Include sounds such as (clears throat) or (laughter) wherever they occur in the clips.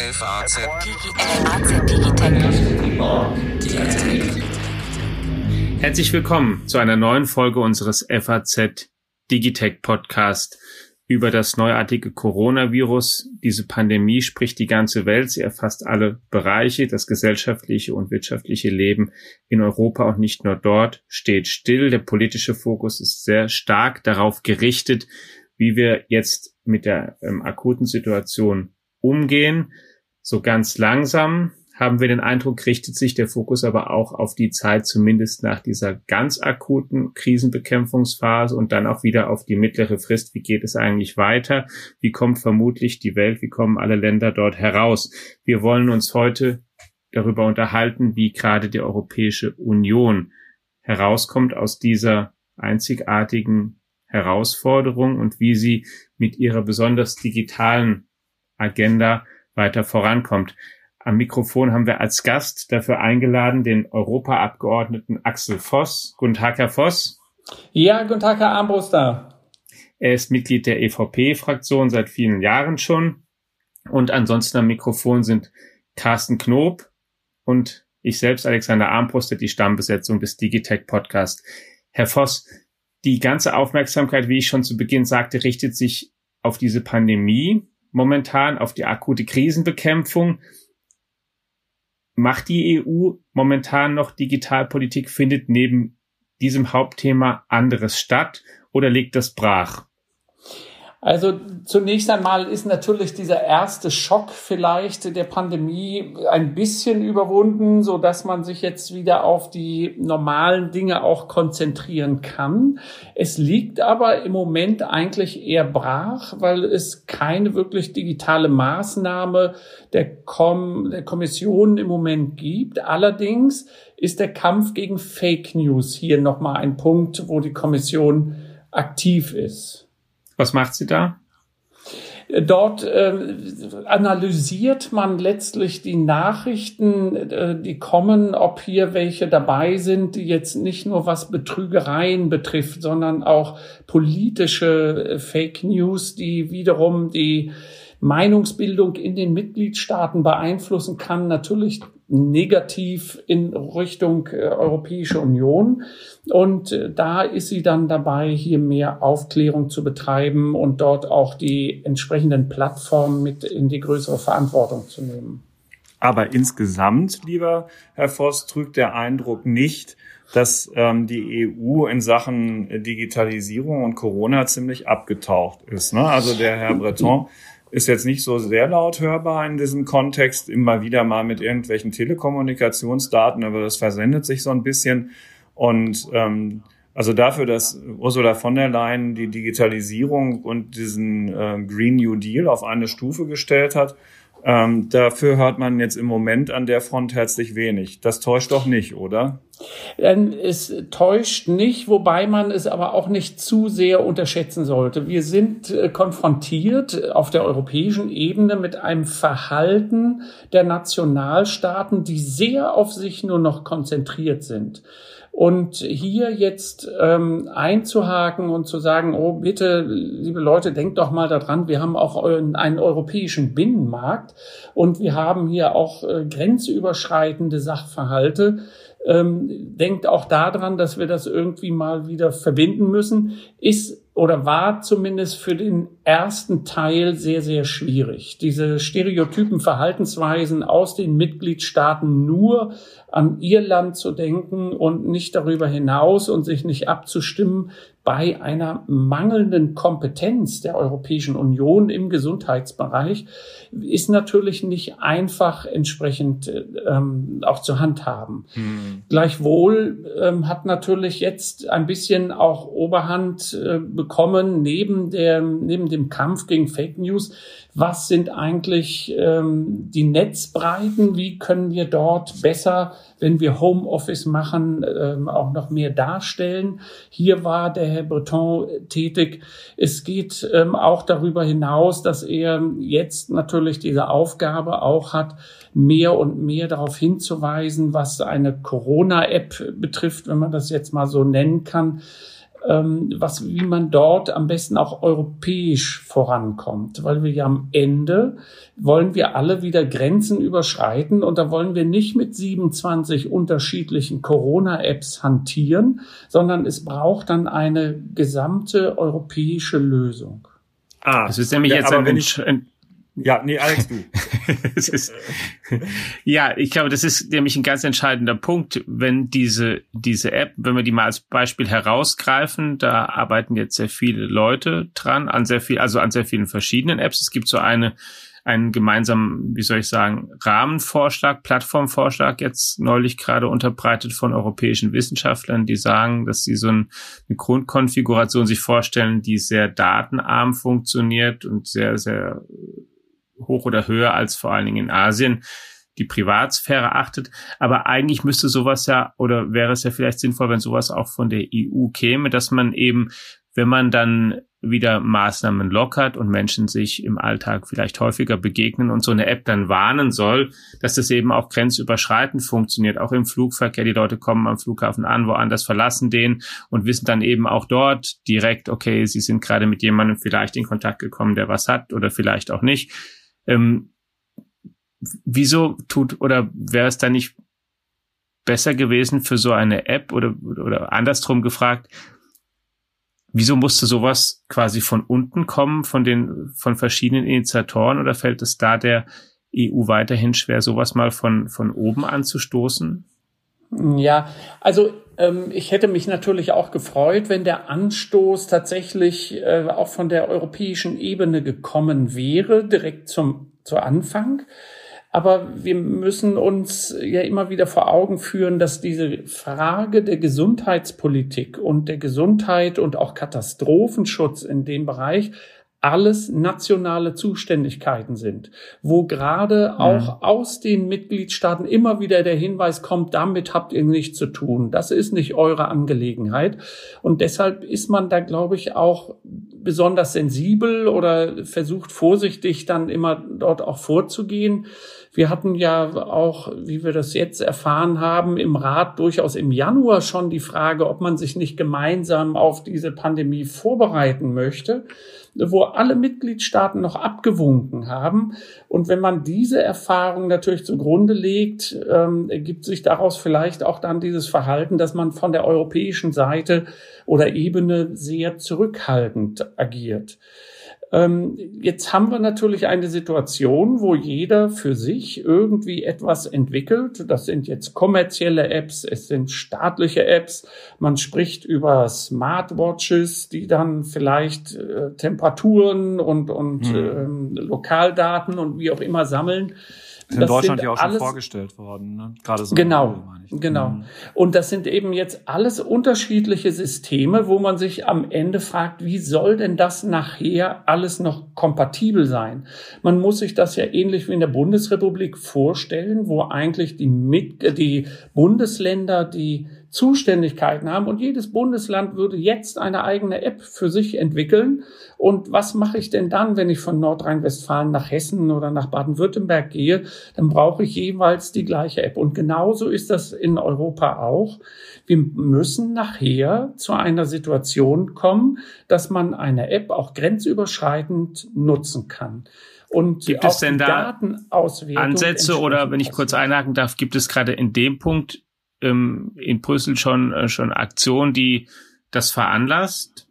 FAZ Herzlich willkommen zu einer neuen Folge unseres FAZ Digitech Podcast über das neuartige Coronavirus. Diese Pandemie spricht die ganze Welt. Sie erfasst alle Bereiche. Das gesellschaftliche und wirtschaftliche Leben in Europa und nicht nur dort steht still. Der politische Fokus ist sehr stark darauf gerichtet, wie wir jetzt mit der ähm, akuten Situation umgehen. So ganz langsam haben wir den Eindruck, richtet sich der Fokus aber auch auf die Zeit zumindest nach dieser ganz akuten Krisenbekämpfungsphase und dann auch wieder auf die mittlere Frist. Wie geht es eigentlich weiter? Wie kommt vermutlich die Welt? Wie kommen alle Länder dort heraus? Wir wollen uns heute darüber unterhalten, wie gerade die Europäische Union herauskommt aus dieser einzigartigen Herausforderung und wie sie mit ihrer besonders digitalen Agenda weiter vorankommt. Am Mikrofon haben wir als Gast dafür eingeladen den Europaabgeordneten Axel Voss. Guten Tag, Herr Voss. Ja, guten Tag, Herr Armbruster. Er ist Mitglied der EVP-Fraktion seit vielen Jahren schon. Und ansonsten am Mikrofon sind Carsten Knob und ich selbst, Alexander Armbruster, die Stammbesetzung des Digitech Podcast. Herr Voss, die ganze Aufmerksamkeit, wie ich schon zu Beginn sagte, richtet sich auf diese Pandemie momentan, auf die akute Krisenbekämpfung macht die EU momentan noch Digitalpolitik? Findet neben diesem Hauptthema anderes statt oder liegt das brach? Also zunächst einmal ist natürlich dieser erste Schock vielleicht der Pandemie ein bisschen überwunden, so dass man sich jetzt wieder auf die normalen Dinge auch konzentrieren kann. Es liegt aber im Moment eigentlich eher brach, weil es keine wirklich digitale Maßnahme der, Com der Kommission im Moment gibt. Allerdings ist der Kampf gegen Fake News hier nochmal ein Punkt, wo die Kommission aktiv ist. Was macht sie da? Dort äh, analysiert man letztlich die Nachrichten, äh, die kommen, ob hier welche dabei sind, die jetzt nicht nur was Betrügereien betrifft, sondern auch politische äh, Fake News, die wiederum die Meinungsbildung in den Mitgliedstaaten beeinflussen kann, natürlich negativ in Richtung äh, Europäische Union. Und äh, da ist sie dann dabei, hier mehr Aufklärung zu betreiben und dort auch die entsprechenden Plattformen mit in die größere Verantwortung zu nehmen. Aber insgesamt, lieber Herr Voss, trügt der Eindruck nicht, dass ähm, die EU in Sachen Digitalisierung und Corona ziemlich abgetaucht ist. Ne? Also der Herr Breton ist jetzt nicht so sehr laut hörbar in diesem Kontext, immer wieder mal mit irgendwelchen Telekommunikationsdaten, aber das versendet sich so ein bisschen. Und ähm, also dafür, dass Ursula von der Leyen die Digitalisierung und diesen äh, Green New Deal auf eine Stufe gestellt hat, ähm, dafür hört man jetzt im Moment an der Front herzlich wenig. Das täuscht doch nicht, oder? Es täuscht nicht, wobei man es aber auch nicht zu sehr unterschätzen sollte. Wir sind äh, konfrontiert auf der europäischen Ebene mit einem Verhalten der Nationalstaaten, die sehr auf sich nur noch konzentriert sind. Und hier jetzt ähm, einzuhaken und zu sagen, oh bitte, liebe Leute, denkt doch mal daran, wir haben auch einen europäischen Binnenmarkt und wir haben hier auch äh, grenzüberschreitende Sachverhalte. Ähm, denkt auch daran, dass wir das irgendwie mal wieder verbinden müssen, ist oder war zumindest für den ersten Teil sehr, sehr schwierig. Diese stereotypen Verhaltensweisen aus den Mitgliedstaaten nur an ihr Land zu denken und nicht darüber hinaus und sich nicht abzustimmen, bei einer mangelnden Kompetenz der Europäischen Union im Gesundheitsbereich ist natürlich nicht einfach entsprechend ähm, auch zu handhaben. Hm. Gleichwohl ähm, hat natürlich jetzt ein bisschen auch Oberhand äh, bekommen neben der neben dem Kampf gegen Fake News. Was sind eigentlich ähm, die Netzbreiten? Wie können wir dort besser, wenn wir Homeoffice machen, ähm, auch noch mehr darstellen? Hier war der Herr Breton tätig. Es geht ähm, auch darüber hinaus, dass er jetzt natürlich diese Aufgabe auch hat, mehr und mehr darauf hinzuweisen, was eine Corona-App betrifft, wenn man das jetzt mal so nennen kann ähm, was, wie man dort am besten auch europäisch vorankommt, weil wir ja am Ende wollen wir alle wieder Grenzen überschreiten und da wollen wir nicht mit 27 unterschiedlichen Corona-Apps hantieren, sondern es braucht dann eine gesamte europäische Lösung. Ah, das ist nämlich ja, jetzt ein, ein, ja, nee, Alex, du. (laughs) ist, ja, ich glaube, das ist nämlich ein ganz entscheidender Punkt, wenn diese, diese App, wenn wir die mal als Beispiel herausgreifen, da arbeiten jetzt sehr viele Leute dran, an sehr viel, also an sehr vielen verschiedenen Apps. Es gibt so eine, einen gemeinsamen, wie soll ich sagen, Rahmenvorschlag, Plattformvorschlag jetzt neulich gerade unterbreitet von europäischen Wissenschaftlern, die sagen, dass sie so eine Grundkonfiguration sich vorstellen, die sehr datenarm funktioniert und sehr, sehr hoch oder höher als vor allen Dingen in Asien die Privatsphäre achtet. Aber eigentlich müsste sowas ja, oder wäre es ja vielleicht sinnvoll, wenn sowas auch von der EU käme, dass man eben, wenn man dann wieder Maßnahmen lockert und Menschen sich im Alltag vielleicht häufiger begegnen und so eine App dann warnen soll, dass das eben auch grenzüberschreitend funktioniert, auch im Flugverkehr. Die Leute kommen am Flughafen an, woanders verlassen den und wissen dann eben auch dort direkt, okay, sie sind gerade mit jemandem vielleicht in Kontakt gekommen, der was hat oder vielleicht auch nicht ähm, wieso tut oder wäre es da nicht besser gewesen für so eine App oder, oder andersrum gefragt, wieso musste sowas quasi von unten kommen, von den, von verschiedenen Initiatoren oder fällt es da der EU weiterhin schwer, sowas mal von, von oben anzustoßen? Ja, also ich hätte mich natürlich auch gefreut, wenn der Anstoß tatsächlich äh, auch von der europäischen Ebene gekommen wäre, direkt zum, zu Anfang. Aber wir müssen uns ja immer wieder vor Augen führen, dass diese Frage der Gesundheitspolitik und der Gesundheit und auch Katastrophenschutz in dem Bereich alles nationale Zuständigkeiten sind, wo gerade mhm. auch aus den Mitgliedstaaten immer wieder der Hinweis kommt, damit habt ihr nichts zu tun, das ist nicht eure Angelegenheit. Und deshalb ist man da, glaube ich, auch besonders sensibel oder versucht vorsichtig dann immer dort auch vorzugehen. Wir hatten ja auch, wie wir das jetzt erfahren haben, im Rat durchaus im Januar schon die Frage, ob man sich nicht gemeinsam auf diese Pandemie vorbereiten möchte wo alle Mitgliedstaaten noch abgewunken haben. Und wenn man diese Erfahrung natürlich zugrunde legt, ähm, ergibt sich daraus vielleicht auch dann dieses Verhalten, dass man von der europäischen Seite oder Ebene sehr zurückhaltend agiert. Ähm, jetzt haben wir natürlich eine Situation, wo jeder für sich irgendwie etwas entwickelt. Das sind jetzt kommerzielle Apps, es sind staatliche Apps. Man spricht über Smartwatches, die dann vielleicht äh, Temperaturen und, und hm. ähm, Lokaldaten und wie auch immer sammeln. Ist in Deutschland ja auch schon vorgestellt worden, ne? Gerade so. Genau, genau. Mhm. Und das sind eben jetzt alles unterschiedliche Systeme, wo man sich am Ende fragt, wie soll denn das nachher alles noch kompatibel sein? Man muss sich das ja ähnlich wie in der Bundesrepublik vorstellen, wo eigentlich die, Mit die Bundesländer die Zuständigkeiten haben und jedes Bundesland würde jetzt eine eigene App für sich entwickeln. Und was mache ich denn dann, wenn ich von Nordrhein-Westfalen nach Hessen oder nach Baden-Württemberg gehe? Dann brauche ich jeweils die gleiche App. Und genauso ist das in Europa auch. Wir müssen nachher zu einer Situation kommen, dass man eine App auch grenzüberschreitend nutzen kann. Und gibt es denn da Ansätze oder wenn ich kurz einhaken darf, gibt es gerade in dem Punkt ähm, in Brüssel schon, äh, schon Aktion, die das veranlasst?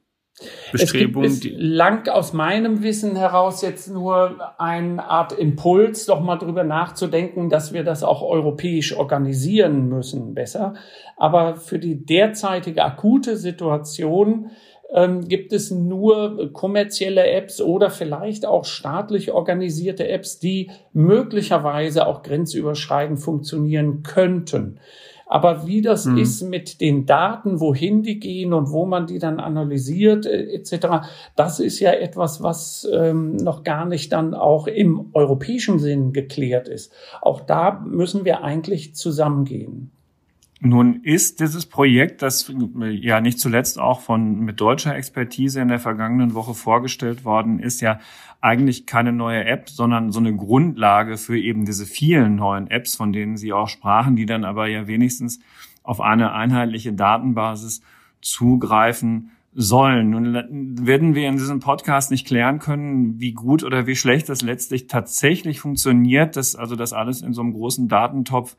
Bestrebungen? Es gibt lang aus meinem Wissen heraus jetzt nur eine Art Impuls, doch mal drüber nachzudenken, dass wir das auch europäisch organisieren müssen, besser. Aber für die derzeitige akute Situation ähm, gibt es nur kommerzielle Apps oder vielleicht auch staatlich organisierte Apps, die möglicherweise auch grenzüberschreitend funktionieren könnten. Aber wie das mhm. ist mit den Daten, wohin die gehen und wo man die dann analysiert äh, etc., das ist ja etwas, was ähm, noch gar nicht dann auch im europäischen Sinn geklärt ist. Auch da müssen wir eigentlich zusammengehen. Nun ist dieses Projekt, das ja nicht zuletzt auch von mit deutscher Expertise in der vergangenen Woche vorgestellt worden ist, ja eigentlich keine neue App, sondern so eine Grundlage für eben diese vielen neuen Apps, von denen Sie auch sprachen, die dann aber ja wenigstens auf eine einheitliche Datenbasis zugreifen sollen. Nun werden wir in diesem Podcast nicht klären können, wie gut oder wie schlecht das letztlich tatsächlich funktioniert, dass also das alles in so einem großen Datentopf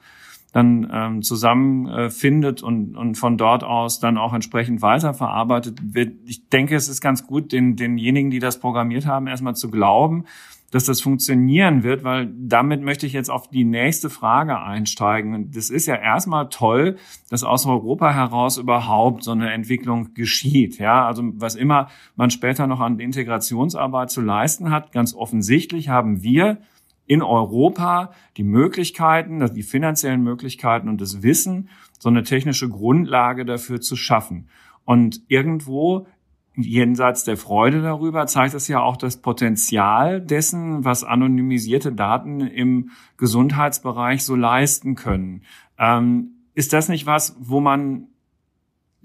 dann ähm, zusammenfindet äh, und, und von dort aus dann auch entsprechend weiterverarbeitet wird. Ich denke, es ist ganz gut, den, denjenigen, die das programmiert haben, erstmal zu glauben, dass das funktionieren wird, weil damit möchte ich jetzt auf die nächste Frage einsteigen. Und das ist ja erstmal toll, dass aus Europa heraus überhaupt so eine Entwicklung geschieht. Ja, also was immer man später noch an Integrationsarbeit zu leisten hat, ganz offensichtlich haben wir in Europa die Möglichkeiten, die finanziellen Möglichkeiten und das Wissen, so eine technische Grundlage dafür zu schaffen. Und irgendwo jenseits der Freude darüber zeigt es ja auch das Potenzial dessen, was anonymisierte Daten im Gesundheitsbereich so leisten können. Ähm, ist das nicht was, wo man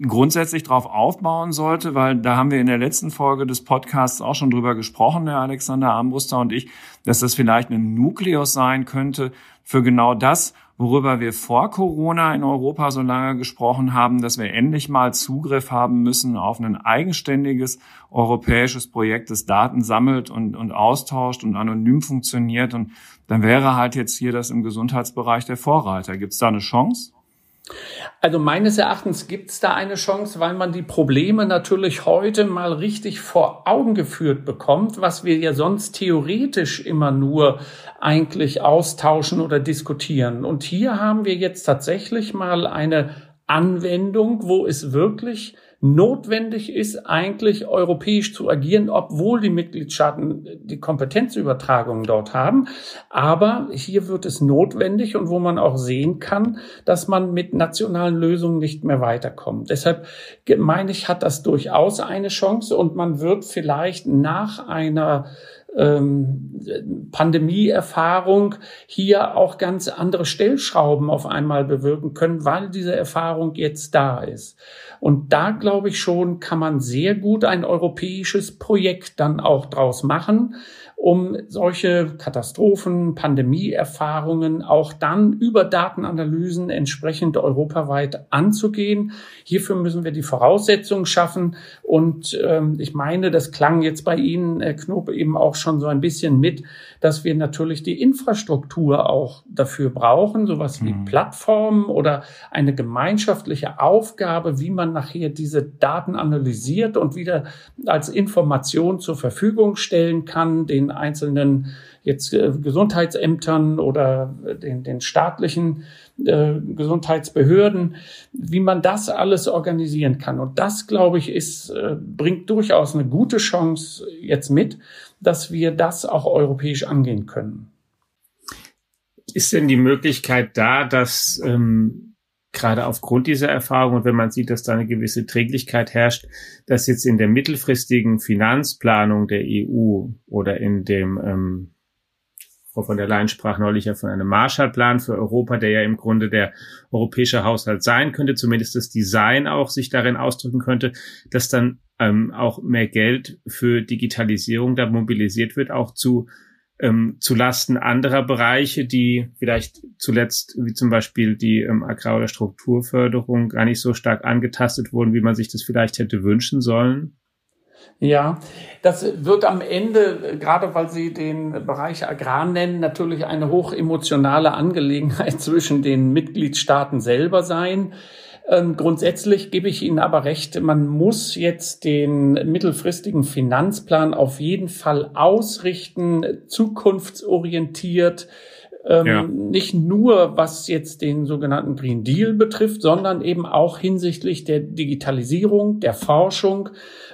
grundsätzlich darauf aufbauen sollte, weil da haben wir in der letzten Folge des Podcasts auch schon drüber gesprochen, der Alexander Armbruster und ich, dass das vielleicht ein Nukleus sein könnte für genau das, worüber wir vor Corona in Europa so lange gesprochen haben, dass wir endlich mal Zugriff haben müssen auf ein eigenständiges europäisches Projekt, das Daten sammelt und, und austauscht und anonym funktioniert. Und dann wäre halt jetzt hier das im Gesundheitsbereich der Vorreiter. Gibt es da eine Chance? Also meines Erachtens gibt es da eine Chance, weil man die Probleme natürlich heute mal richtig vor Augen geführt bekommt, was wir ja sonst theoretisch immer nur eigentlich austauschen oder diskutieren. Und hier haben wir jetzt tatsächlich mal eine Anwendung, wo es wirklich notwendig ist, eigentlich europäisch zu agieren, obwohl die Mitgliedstaaten die Kompetenzübertragung dort haben. Aber hier wird es notwendig und wo man auch sehen kann, dass man mit nationalen Lösungen nicht mehr weiterkommt. Deshalb meine ich, hat das durchaus eine Chance und man wird vielleicht nach einer ähm, Pandemieerfahrung hier auch ganz andere Stellschrauben auf einmal bewirken können, weil diese Erfahrung jetzt da ist. Und da glaube ich schon, kann man sehr gut ein europäisches Projekt dann auch draus machen, um solche Katastrophen, Pandemieerfahrungen auch dann über Datenanalysen entsprechend europaweit anzugehen. Hierfür müssen wir die Voraussetzungen schaffen. Und ähm, ich meine, das klang jetzt bei Ihnen, Herr Knob, eben auch schon so ein bisschen mit, dass wir natürlich die Infrastruktur auch dafür brauchen, sowas wie mhm. Plattformen oder eine gemeinschaftliche Aufgabe, wie man nachher diese Daten analysiert und wieder als Information zur Verfügung stellen kann, den einzelnen jetzt äh, Gesundheitsämtern oder den, den staatlichen äh, Gesundheitsbehörden, wie man das alles organisieren kann. Und das, glaube ich, ist, äh, bringt durchaus eine gute Chance jetzt mit, dass wir das auch europäisch angehen können. Ist denn die Möglichkeit da, dass ähm, gerade aufgrund dieser Erfahrung und wenn man sieht, dass da eine gewisse Träglichkeit herrscht, dass jetzt in der mittelfristigen Finanzplanung der EU oder in dem ähm, Frau von der Leyen sprach neulich ja von einem Marshallplan für Europa, der ja im Grunde der europäische Haushalt sein könnte, zumindest das Design auch sich darin ausdrücken könnte, dass dann ähm, auch mehr Geld für Digitalisierung da mobilisiert wird, auch zu ähm, zu Lasten anderer Bereiche, die vielleicht zuletzt, wie zum Beispiel die ähm, Agrar- oder Strukturförderung, gar nicht so stark angetastet wurden, wie man sich das vielleicht hätte wünschen sollen? Ja, das wird am Ende, gerade weil Sie den Bereich Agrar nennen, natürlich eine hoch emotionale Angelegenheit (laughs) zwischen den Mitgliedstaaten selber sein. Ähm, grundsätzlich gebe ich Ihnen aber recht, man muss jetzt den mittelfristigen Finanzplan auf jeden Fall ausrichten, zukunftsorientiert, ähm, ja. Nicht nur, was jetzt den sogenannten Green Deal betrifft, sondern eben auch hinsichtlich der Digitalisierung, der Forschung.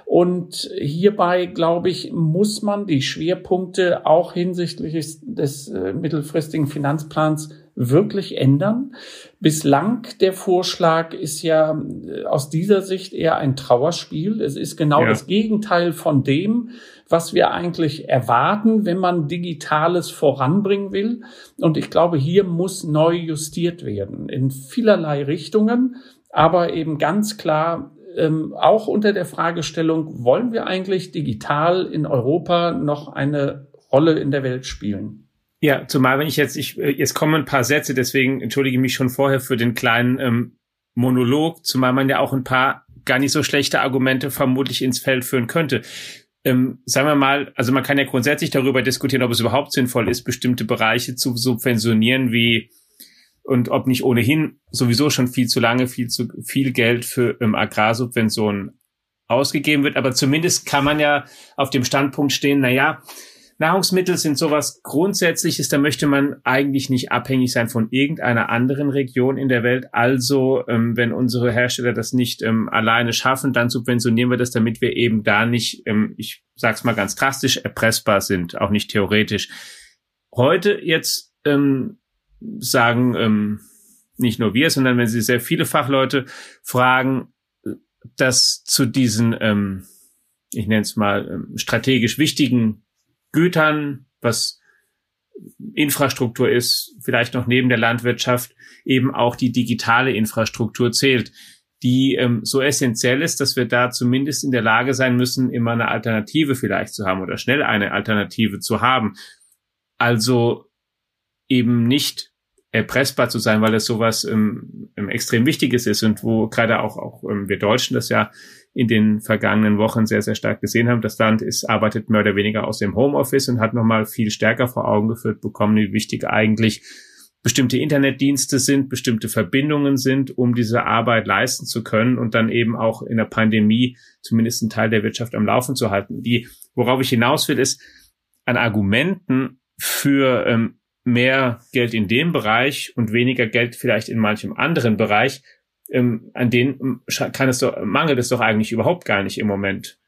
Und hierbei, glaube ich, muss man die Schwerpunkte auch hinsichtlich des, des äh, mittelfristigen Finanzplans wirklich ändern. Bislang der Vorschlag ist ja äh, aus dieser Sicht eher ein Trauerspiel. Es ist genau ja. das Gegenteil von dem, was wir eigentlich erwarten, wenn man Digitales voranbringen will. Und ich glaube, hier muss neu justiert werden in vielerlei Richtungen, aber eben ganz klar ähm, auch unter der Fragestellung, wollen wir eigentlich digital in Europa noch eine Rolle in der Welt spielen? Ja, zumal wenn ich jetzt, ich, äh, jetzt kommen ein paar Sätze, deswegen entschuldige ich mich schon vorher für den kleinen ähm, Monolog, zumal man ja auch ein paar gar nicht so schlechte Argumente vermutlich ins Feld führen könnte. Ähm, sagen wir mal, also man kann ja grundsätzlich darüber diskutieren, ob es überhaupt sinnvoll ist, bestimmte Bereiche zu subventionieren, wie und ob nicht ohnehin sowieso schon viel zu lange viel zu viel Geld für ähm, Agrarsubventionen ausgegeben wird. Aber zumindest kann man ja auf dem Standpunkt stehen, na ja, Nahrungsmittel sind sowas Grundsätzliches, da möchte man eigentlich nicht abhängig sein von irgendeiner anderen Region in der Welt. Also, ähm, wenn unsere Hersteller das nicht ähm, alleine schaffen, dann subventionieren wir das, damit wir eben da nicht, ähm, ich sag's mal ganz drastisch, erpressbar sind, auch nicht theoretisch. Heute jetzt ähm, sagen ähm, nicht nur wir, sondern wenn Sie sehr viele Fachleute fragen, dass zu diesen, ähm, ich nenne es mal, ähm, strategisch wichtigen Gütern, was Infrastruktur ist, vielleicht noch neben der Landwirtschaft, eben auch die digitale Infrastruktur zählt, die ähm, so essentiell ist, dass wir da zumindest in der Lage sein müssen, immer eine Alternative vielleicht zu haben oder schnell eine Alternative zu haben. Also eben nicht erpressbar zu sein, weil es sowas ähm, extrem Wichtiges ist und wo gerade auch, auch ähm, wir Deutschen das ja in den vergangenen Wochen sehr, sehr stark gesehen haben. Das Land ist, arbeitet mehr oder weniger aus dem Homeoffice und hat nochmal viel stärker vor Augen geführt bekommen, wie wichtig eigentlich bestimmte Internetdienste sind, bestimmte Verbindungen sind, um diese Arbeit leisten zu können und dann eben auch in der Pandemie zumindest einen Teil der Wirtschaft am Laufen zu halten. Die, worauf ich hinaus will, ist an Argumenten für ähm, mehr Geld in dem Bereich und weniger Geld vielleicht in manchem anderen Bereich, ähm, an denen kann es doch, mangelt es doch eigentlich überhaupt gar nicht im Moment.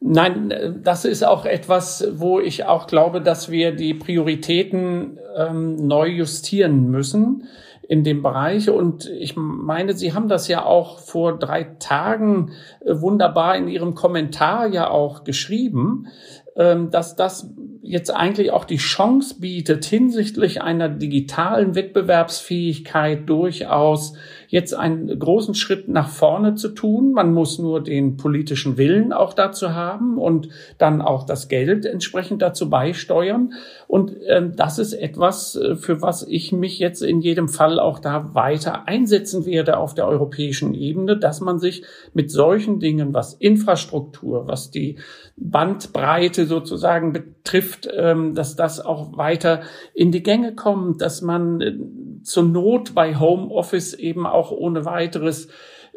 Nein, das ist auch etwas, wo ich auch glaube, dass wir die Prioritäten ähm, neu justieren müssen in dem Bereich. Und ich meine, Sie haben das ja auch vor drei Tagen äh, wunderbar in Ihrem Kommentar ja auch geschrieben, ähm, dass das jetzt eigentlich auch die Chance bietet, hinsichtlich einer digitalen Wettbewerbsfähigkeit durchaus jetzt einen großen Schritt nach vorne zu tun. Man muss nur den politischen Willen auch dazu haben und dann auch das Geld entsprechend dazu beisteuern. Und äh, das ist etwas, äh, für was ich mich jetzt in jedem Fall auch da weiter einsetzen werde auf der europäischen Ebene, dass man sich mit solchen Dingen, was Infrastruktur, was die Bandbreite sozusagen betrifft, ähm, dass das auch weiter in die Gänge kommt, dass man äh, zur Not bei Homeoffice eben ohne weiteres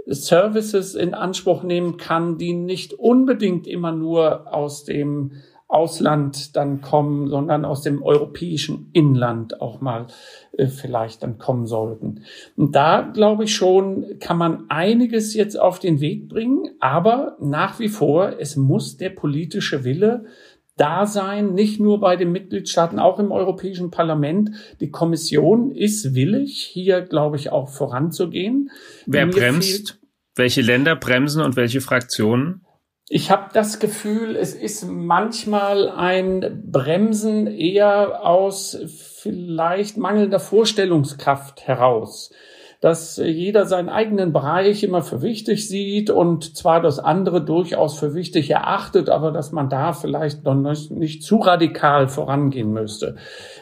Services in Anspruch nehmen kann, die nicht unbedingt immer nur aus dem Ausland dann kommen, sondern aus dem europäischen Inland auch mal äh, vielleicht dann kommen sollten. Und da glaube ich schon, kann man einiges jetzt auf den Weg bringen, aber nach wie vor, es muss der politische Wille da sein, nicht nur bei den Mitgliedstaaten, auch im Europäischen Parlament. Die Kommission ist willig, hier, glaube ich, auch voranzugehen. Wer Mir bremst? Welche Länder bremsen und welche Fraktionen? Ich habe das Gefühl, es ist manchmal ein Bremsen eher aus vielleicht mangelnder Vorstellungskraft heraus dass jeder seinen eigenen Bereich immer für wichtig sieht und zwar das andere durchaus für wichtig erachtet, aber dass man da vielleicht noch nicht zu radikal vorangehen müsste.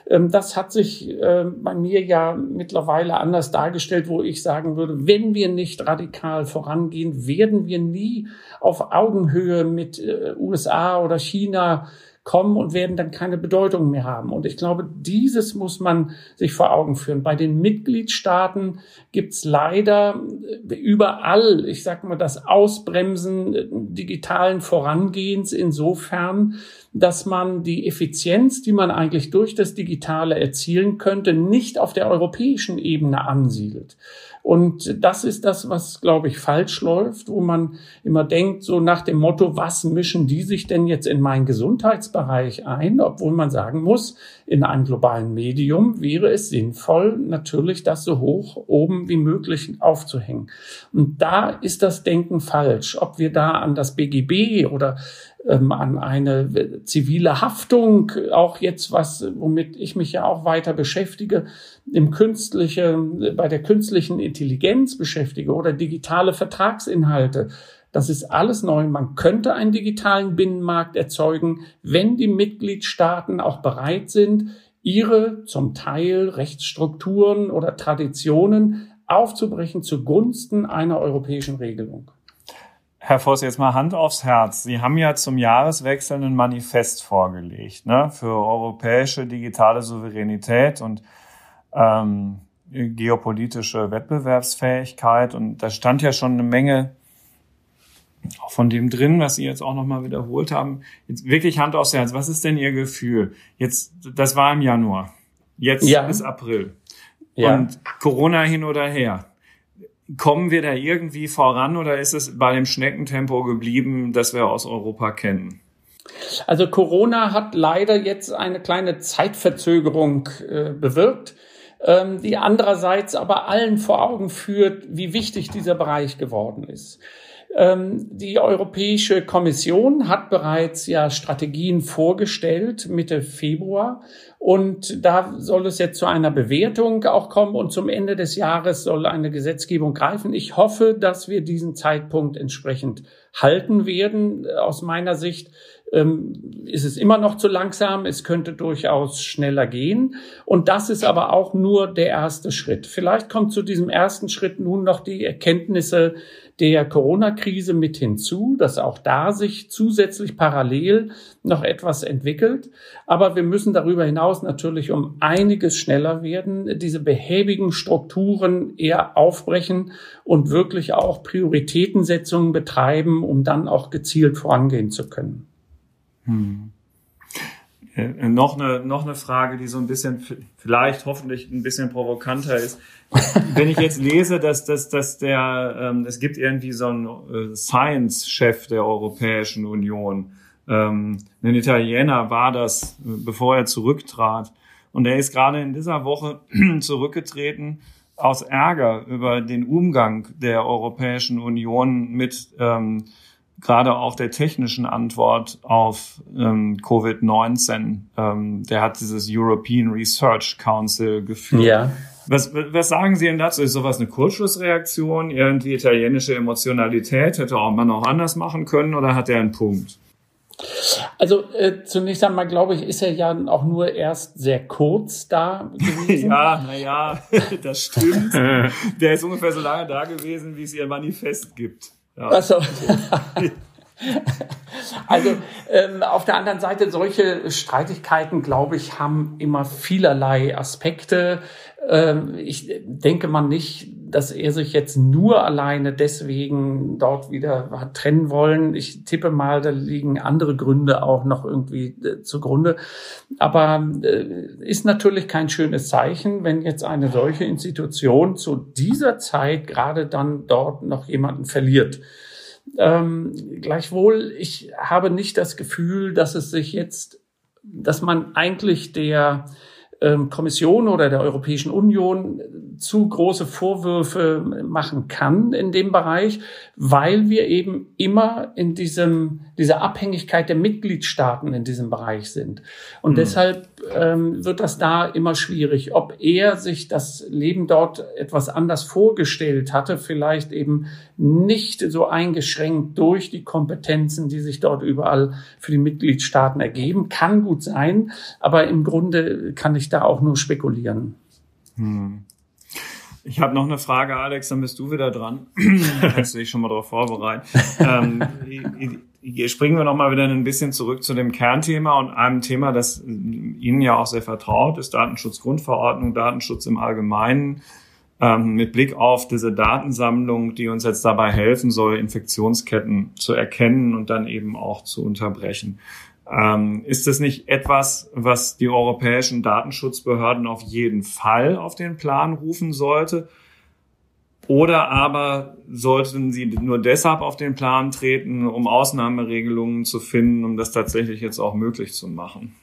Ähm, das hat sich ähm, bei mir ja mittlerweile anders dargestellt, wo ich sagen würde, wenn wir nicht radikal vorangehen, werden wir nie auf Augenhöhe mit äh, USA oder China kommen und werden dann keine Bedeutung mehr haben. Und ich glaube, dieses muss man sich vor Augen führen. Bei den Mitgliedstaaten gibt's leider überall, ich sag mal, das Ausbremsen digitalen Vorangehens insofern, dass man die Effizienz, die man eigentlich durch das Digitale erzielen könnte, nicht auf der europäischen Ebene ansiedelt. Und das ist das, was, glaube ich, falsch läuft, wo man immer denkt, so nach dem Motto, was mischen die sich denn jetzt in meinen Gesundheitsbereich ein? Obwohl man sagen muss, in einem globalen Medium wäre es sinnvoll, natürlich das so hoch oben wie möglich aufzuhängen. Und da ist das Denken falsch. Ob wir da an das BGB oder ähm, an eine zivile Haftung, auch jetzt was, womit ich mich ja auch weiter beschäftige, im künstlichen, bei der künstlichen Intelligenz beschäftige oder digitale Vertragsinhalte. Das ist alles neu. Man könnte einen digitalen Binnenmarkt erzeugen, wenn die Mitgliedstaaten auch bereit sind, ihre zum Teil Rechtsstrukturen oder Traditionen aufzubrechen zugunsten einer europäischen Regelung. Herr Voss, jetzt mal Hand aufs Herz. Sie haben ja zum Jahreswechsel ein Manifest vorgelegt ne, für europäische digitale Souveränität und ähm, geopolitische Wettbewerbsfähigkeit. Und da stand ja schon eine Menge von dem drin, was Sie jetzt auch nochmal wiederholt haben. Jetzt wirklich Hand aufs Herz. Was ist denn Ihr Gefühl? Jetzt, das war im Januar. Jetzt ja. ist April. Ja. Und Corona hin oder her. Kommen wir da irgendwie voran oder ist es bei dem Schneckentempo geblieben, das wir aus Europa kennen? Also Corona hat leider jetzt eine kleine Zeitverzögerung äh, bewirkt, ähm, die andererseits aber allen vor Augen führt, wie wichtig dieser Bereich geworden ist. Ähm, die Europäische Kommission hat bereits ja Strategien vorgestellt Mitte Februar und da soll es jetzt zu einer Bewertung auch kommen und zum Ende des Jahres soll eine Gesetzgebung greifen. Ich hoffe, dass wir diesen Zeitpunkt entsprechend halten werden. Aus meiner Sicht ähm, ist es immer noch zu langsam. Es könnte durchaus schneller gehen. Und das ist aber auch nur der erste Schritt. Vielleicht kommt zu diesem ersten Schritt nun noch die Erkenntnisse der Corona-Krise mit hinzu, dass auch da sich zusätzlich parallel noch etwas entwickelt. Aber wir müssen darüber hinaus natürlich um einiges schneller werden, diese behäbigen Strukturen eher aufbrechen und wirklich auch Prioritätensetzungen betreiben, um dann auch gezielt vorangehen zu können. Hm. Äh, noch eine, noch eine Frage, die so ein bisschen, vielleicht hoffentlich ein bisschen provokanter ist. Wenn ich jetzt lese, dass, dass, dass der, ähm, es gibt irgendwie so einen äh, Science-Chef der Europäischen Union, ähm, ein Italiener war das, bevor er zurücktrat. Und er ist gerade in dieser Woche (clears throat) zurückgetreten aus Ärger über den Umgang der Europäischen Union mit ähm, gerade auch der technischen Antwort auf ähm, Covid-19. Ähm, der hat dieses European Research Council geführt. Ja. Was, was sagen Sie denn dazu? Ist sowas eine Kurzschlussreaktion? Irgendwie italienische Emotionalität? Hätte auch man auch anders machen können oder hat er einen Punkt? Also äh, zunächst einmal glaube ich, ist er ja auch nur erst sehr kurz da gewesen. (laughs) ja, naja, (laughs) das stimmt. (laughs) Der ist ungefähr so lange da gewesen, wie es ihr Manifest gibt. Ja. Also, (laughs) also ähm, auf der anderen Seite, solche Streitigkeiten, glaube ich, haben immer vielerlei Aspekte. Ähm, ich denke mal nicht, dass er sich jetzt nur alleine deswegen dort wieder hat trennen wollen. Ich tippe mal, da liegen andere Gründe auch noch irgendwie äh, zugrunde. Aber äh, ist natürlich kein schönes Zeichen, wenn jetzt eine solche Institution zu dieser Zeit gerade dann dort noch jemanden verliert. Ähm, gleichwohl, ich habe nicht das Gefühl, dass es sich jetzt, dass man eigentlich der Kommission oder der Europäischen Union zu große Vorwürfe machen kann in dem Bereich, weil wir eben immer in diesem, dieser Abhängigkeit der Mitgliedstaaten in diesem Bereich sind. Und mhm. deshalb ähm, wird das da immer schwierig. Ob er sich das Leben dort etwas anders vorgestellt hatte, vielleicht eben nicht so eingeschränkt durch die Kompetenzen, die sich dort überall für die Mitgliedstaaten ergeben, kann gut sein. Aber im Grunde kann ich da auch nur spekulieren. Hm. Ich habe noch eine Frage, Alex, dann bist du wieder dran. (laughs) Kannst du dich schon mal darauf vorbereiten. ähm, hier springen wir noch mal wieder ein bisschen zurück zu dem Kernthema und einem Thema, das Ihnen ja auch sehr vertraut ist, Datenschutzgrundverordnung, Datenschutz im Allgemeinen, ähm, mit Blick auf diese Datensammlung, die uns jetzt dabei helfen soll, Infektionsketten zu erkennen und dann eben auch zu unterbrechen. Ähm, ist das nicht etwas, was die europäischen Datenschutzbehörden auf jeden Fall auf den Plan rufen sollte? Oder aber sollten sie nur deshalb auf den Plan treten, um Ausnahmeregelungen zu finden, um das tatsächlich jetzt auch möglich zu machen?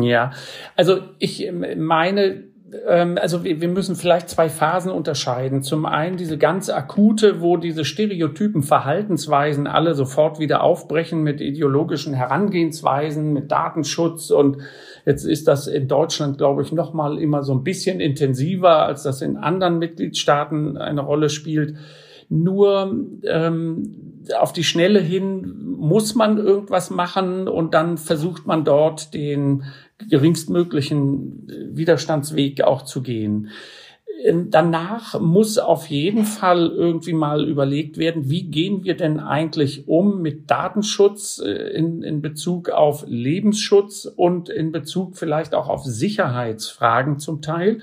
Ja, also ich meine, ähm, also wir, wir müssen vielleicht zwei Phasen unterscheiden. Zum einen diese ganz akute, wo diese stereotypen Verhaltensweisen alle sofort wieder aufbrechen mit ideologischen Herangehensweisen, mit Datenschutz und jetzt ist das in Deutschland, glaube ich, noch mal immer so ein bisschen intensiver, als das in anderen Mitgliedstaaten eine Rolle spielt. Nur ähm, auf die Schnelle hin muss man irgendwas machen und dann versucht man dort den geringstmöglichen Widerstandsweg auch zu gehen. Ähm, danach muss auf jeden Fall irgendwie mal überlegt werden, wie gehen wir denn eigentlich um mit Datenschutz äh, in, in Bezug auf Lebensschutz und in Bezug vielleicht auch auf Sicherheitsfragen zum Teil.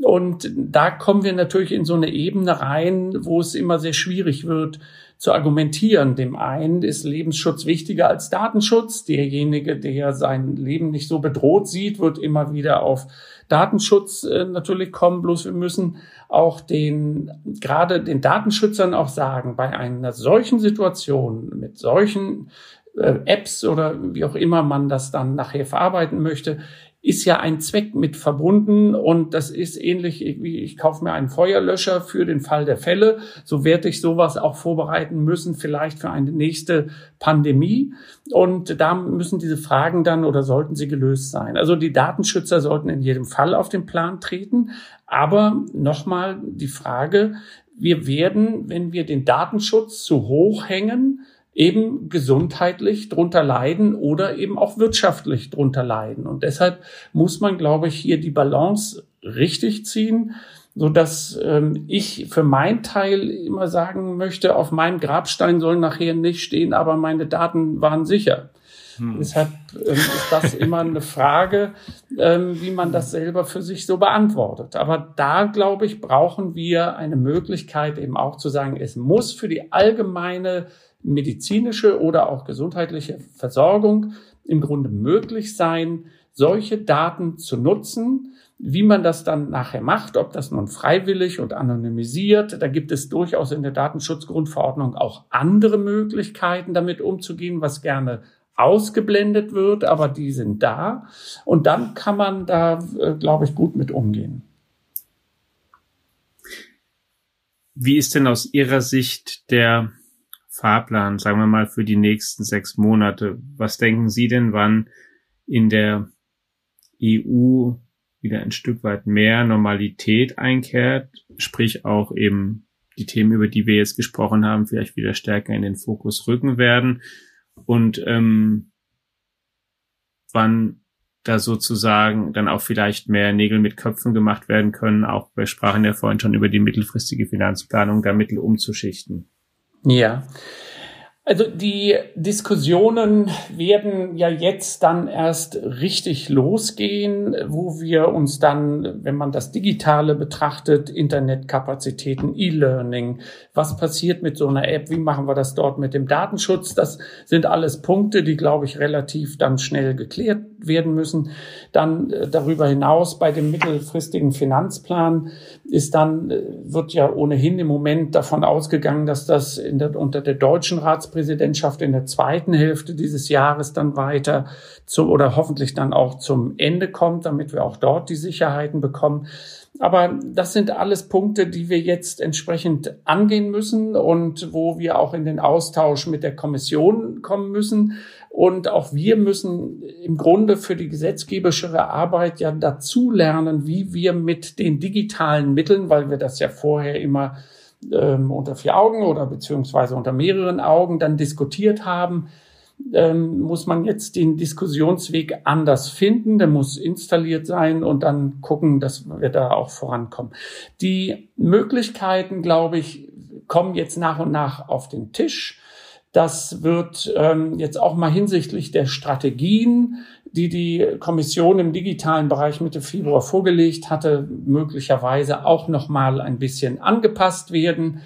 Und da kommen wir natürlich in so eine Ebene rein, wo es immer sehr schwierig wird, zu argumentieren. Dem einen ist Lebensschutz wichtiger als Datenschutz. Derjenige, der sein Leben nicht so bedroht sieht, wird immer wieder auf Datenschutz äh, natürlich kommen. Bloß wir müssen auch den, gerade den Datenschützern auch sagen, bei einer solchen Situation mit solchen äh, Apps oder wie auch immer man das dann nachher verarbeiten möchte, ist ja ein Zweck mit verbunden und das ist ähnlich wie ich kaufe mir einen Feuerlöscher für den Fall der Fälle. So werde ich sowas auch vorbereiten müssen, vielleicht für eine nächste Pandemie. Und da müssen diese Fragen dann oder sollten sie gelöst sein. Also die Datenschützer sollten in jedem Fall auf den Plan treten. Aber nochmal die Frage, wir werden, wenn wir den Datenschutz zu hoch hängen, eben gesundheitlich drunter leiden oder eben auch wirtschaftlich drunter leiden. Und deshalb muss man, glaube ich, hier die Balance richtig ziehen, so dass ähm, ich für mein Teil immer sagen möchte, auf meinem Grabstein sollen nachher nicht stehen, aber meine Daten waren sicher. Hm. Deshalb ähm, ist das immer eine Frage, ähm, wie man das selber für sich so beantwortet. Aber da, glaube ich, brauchen wir eine Möglichkeit eben auch zu sagen, es muss für die allgemeine medizinische oder auch gesundheitliche Versorgung im Grunde möglich sein, solche Daten zu nutzen. Wie man das dann nachher macht, ob das nun freiwillig und anonymisiert, da gibt es durchaus in der Datenschutzgrundverordnung auch andere Möglichkeiten, damit umzugehen, was gerne ausgeblendet wird, aber die sind da. Und dann kann man da, äh, glaube ich, gut mit umgehen. Wie ist denn aus Ihrer Sicht der Fahrplan, sagen wir mal, für die nächsten sechs Monate. Was denken Sie denn, wann in der EU wieder ein Stück weit mehr Normalität einkehrt, sprich auch eben die Themen, über die wir jetzt gesprochen haben, vielleicht wieder stärker in den Fokus rücken werden und ähm, wann da sozusagen dann auch vielleicht mehr Nägel mit Köpfen gemacht werden können. Auch wir sprachen ja vorhin schon über die mittelfristige Finanzplanung, da Mittel umzuschichten. Ja. Also die Diskussionen werden ja jetzt dann erst richtig losgehen, wo wir uns dann, wenn man das Digitale betrachtet, Internetkapazitäten, E-Learning, was passiert mit so einer App, wie machen wir das dort mit dem Datenschutz, das sind alles Punkte, die, glaube ich, relativ dann schnell geklärt werden müssen. Dann äh, darüber hinaus bei dem mittelfristigen Finanzplan ist dann, äh, wird ja ohnehin im Moment davon ausgegangen, dass das der, unter der deutschen Ratspräsidentschaft in der zweiten Hälfte dieses Jahres dann weiter zum, oder hoffentlich dann auch zum Ende kommt, damit wir auch dort die Sicherheiten bekommen. Aber das sind alles Punkte, die wir jetzt entsprechend angehen müssen und wo wir auch in den Austausch mit der Kommission kommen müssen. Und auch wir müssen im Grunde für die gesetzgeberische Arbeit ja dazu lernen, wie wir mit den digitalen Mitteln, weil wir das ja vorher immer ähm, unter vier Augen oder beziehungsweise unter mehreren Augen dann diskutiert haben, ähm, muss man jetzt den Diskussionsweg anders finden. Der muss installiert sein und dann gucken, dass wir da auch vorankommen. Die Möglichkeiten, glaube ich, kommen jetzt nach und nach auf den Tisch. Das wird ähm, jetzt auch mal hinsichtlich der Strategien, die die Kommission im digitalen Bereich Mitte Februar vorgelegt hatte, möglicherweise auch noch mal ein bisschen angepasst werden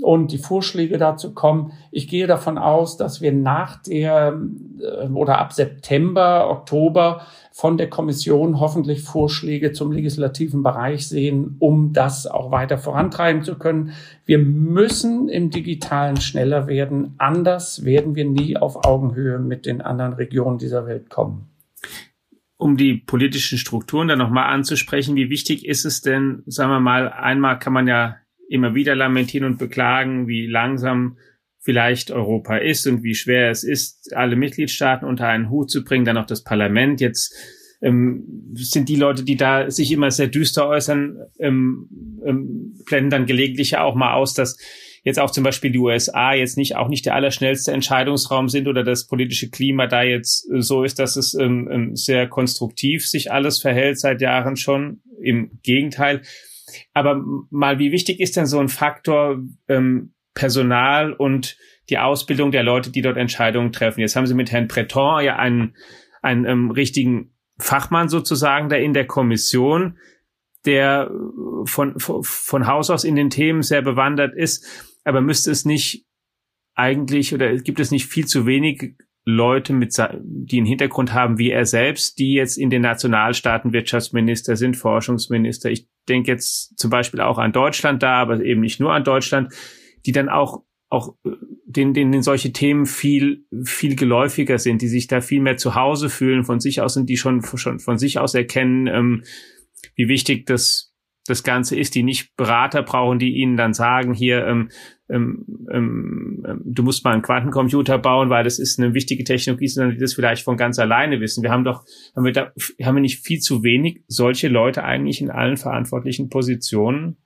und die Vorschläge dazu kommen. Ich gehe davon aus, dass wir nach der äh, oder ab September, Oktober von der Kommission hoffentlich Vorschläge zum legislativen Bereich sehen, um das auch weiter vorantreiben zu können. Wir müssen im digitalen schneller werden. Anders werden wir nie auf Augenhöhe mit den anderen Regionen dieser Welt kommen um die politischen Strukturen dann nochmal anzusprechen, wie wichtig ist es denn, sagen wir mal, einmal kann man ja immer wieder lamentieren und beklagen, wie langsam vielleicht Europa ist und wie schwer es ist, alle Mitgliedstaaten unter einen Hut zu bringen, dann auch das Parlament. Jetzt ähm, sind die Leute, die da sich immer sehr düster äußern, ähm, ähm, blenden dann gelegentlich auch mal aus, dass jetzt auch zum Beispiel die USA jetzt nicht auch nicht der allerschnellste Entscheidungsraum sind oder das politische Klima da jetzt äh, so ist, dass es ähm, ähm, sehr konstruktiv sich alles verhält seit Jahren schon. Im Gegenteil. aber mal, wie wichtig ist denn so ein Faktor ähm, Personal und die Ausbildung der Leute, die dort Entscheidungen treffen? Jetzt haben Sie mit Herrn Breton ja einen, einen ähm, richtigen Fachmann sozusagen da in der Kommission, der von, von Haus aus in den Themen sehr bewandert ist. Aber müsste es nicht eigentlich oder gibt es nicht viel zu wenig Leute mit, die einen Hintergrund haben wie er selbst, die jetzt in den Nationalstaaten Wirtschaftsminister sind, Forschungsminister. Ich denke jetzt zum Beispiel auch an Deutschland da, aber eben nicht nur an Deutschland, die dann auch auch denen, denen solche Themen viel viel geläufiger sind, die sich da viel mehr zu Hause fühlen von sich aus und die schon schon von sich aus erkennen, ähm, wie wichtig das das Ganze ist, die nicht Berater brauchen, die ihnen dann sagen, hier, ähm, ähm, ähm, ähm, du musst mal einen Quantencomputer bauen, weil das ist eine wichtige Technologie, sondern die das vielleicht von ganz alleine wissen. Wir haben doch, haben wir da, haben wir nicht viel zu wenig solche Leute eigentlich in allen verantwortlichen Positionen?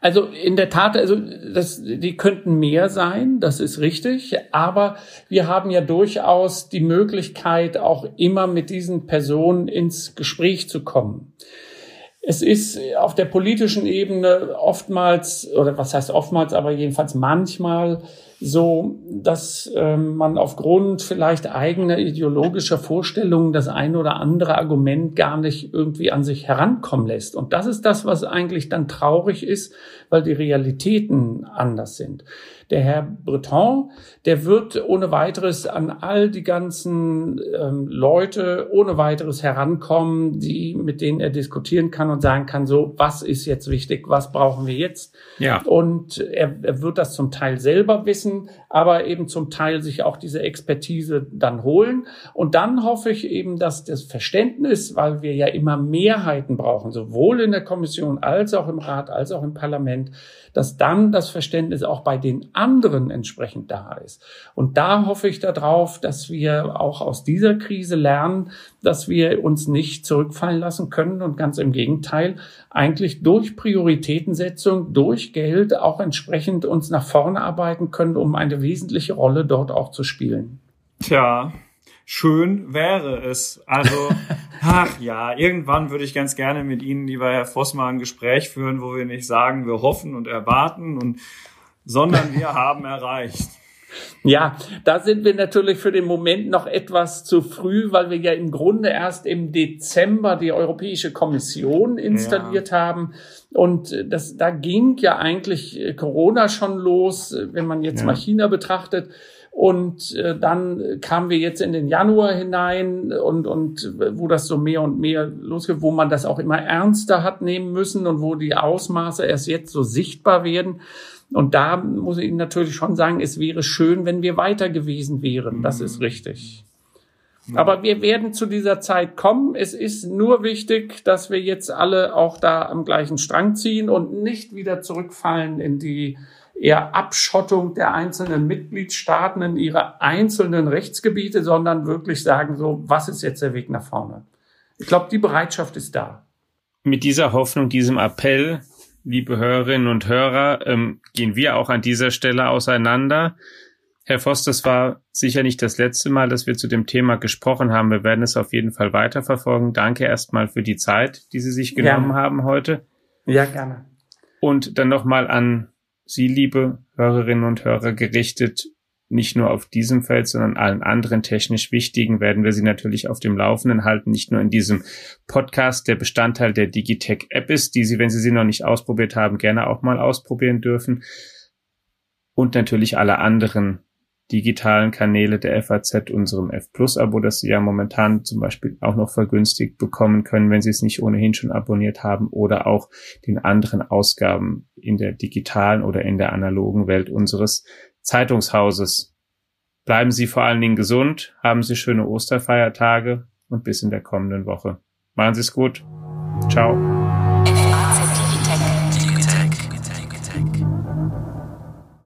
Also in der Tat, also das, die könnten mehr sein, das ist richtig, aber wir haben ja durchaus die Möglichkeit, auch immer mit diesen Personen ins Gespräch zu kommen. Es ist auf der politischen Ebene oftmals, oder was heißt oftmals, aber jedenfalls manchmal so, dass ähm, man aufgrund vielleicht eigener ideologischer Vorstellungen das eine oder andere Argument gar nicht irgendwie an sich herankommen lässt. Und das ist das, was eigentlich dann traurig ist, weil die Realitäten anders sind. Der Herr Breton, der wird ohne weiteres an all die ganzen ähm, Leute ohne weiteres herankommen, die, mit denen er diskutieren kann und sagen kann, so, was ist jetzt wichtig, was brauchen wir jetzt? Ja. Und er, er wird das zum Teil selber wissen, aber eben zum Teil sich auch diese Expertise dann holen. Und dann hoffe ich eben, dass das Verständnis, weil wir ja immer Mehrheiten brauchen, sowohl in der Kommission als auch im Rat, als auch im Parlament, dass dann das Verständnis auch bei den anderen entsprechend da ist. Und da hoffe ich darauf, dass wir auch aus dieser Krise lernen, dass wir uns nicht zurückfallen lassen können und ganz im Gegenteil eigentlich durch Prioritätensetzung, durch Geld auch entsprechend uns nach vorne arbeiten können, um eine wesentliche Rolle dort auch zu spielen. Tja, schön wäre es. Also, (laughs) ach ja, irgendwann würde ich ganz gerne mit Ihnen, lieber Herr Vossmann, ein Gespräch führen, wo wir nicht sagen, wir hoffen und erwarten und, sondern wir haben erreicht. (laughs) Ja, da sind wir natürlich für den Moment noch etwas zu früh, weil wir ja im Grunde erst im Dezember die Europäische Kommission installiert ja. haben. Und das, da ging ja eigentlich Corona schon los, wenn man jetzt ja. mal China betrachtet. Und äh, dann kamen wir jetzt in den Januar hinein und, und wo das so mehr und mehr losgeht, wo man das auch immer ernster hat nehmen müssen und wo die Ausmaße erst jetzt so sichtbar werden. Und da muss ich Ihnen natürlich schon sagen, es wäre schön, wenn wir weiter gewesen wären. Das ist richtig. Aber wir werden zu dieser Zeit kommen. Es ist nur wichtig, dass wir jetzt alle auch da am gleichen Strang ziehen und nicht wieder zurückfallen in die eher Abschottung der einzelnen Mitgliedstaaten in ihre einzelnen Rechtsgebiete, sondern wirklich sagen so, was ist jetzt der Weg nach vorne? Ich glaube, die Bereitschaft ist da. Mit dieser Hoffnung, diesem Appell, liebe Hörerinnen und Hörer, ähm, gehen wir auch an dieser Stelle auseinander. Herr Voss, das war sicher nicht das letzte Mal, dass wir zu dem Thema gesprochen haben. Wir werden es auf jeden Fall weiterverfolgen. Danke erstmal für die Zeit, die Sie sich genommen gerne. haben heute. Ja, gerne. Und dann nochmal an Sie, liebe Hörerinnen und Hörer, gerichtet, nicht nur auf diesem Feld, sondern allen anderen technisch wichtigen werden wir Sie natürlich auf dem Laufenden halten, nicht nur in diesem Podcast, der Bestandteil der Digitech App ist, die Sie, wenn Sie sie noch nicht ausprobiert haben, gerne auch mal ausprobieren dürfen. Und natürlich alle anderen digitalen Kanäle der FAZ, unserem F Plus Abo, das Sie ja momentan zum Beispiel auch noch vergünstigt bekommen können, wenn Sie es nicht ohnehin schon abonniert haben oder auch den anderen Ausgaben in der digitalen oder in der analogen Welt unseres Zeitungshauses. Bleiben Sie vor allen Dingen gesund, haben Sie schöne Osterfeiertage und bis in der kommenden Woche. Machen Sie es gut. Ciao.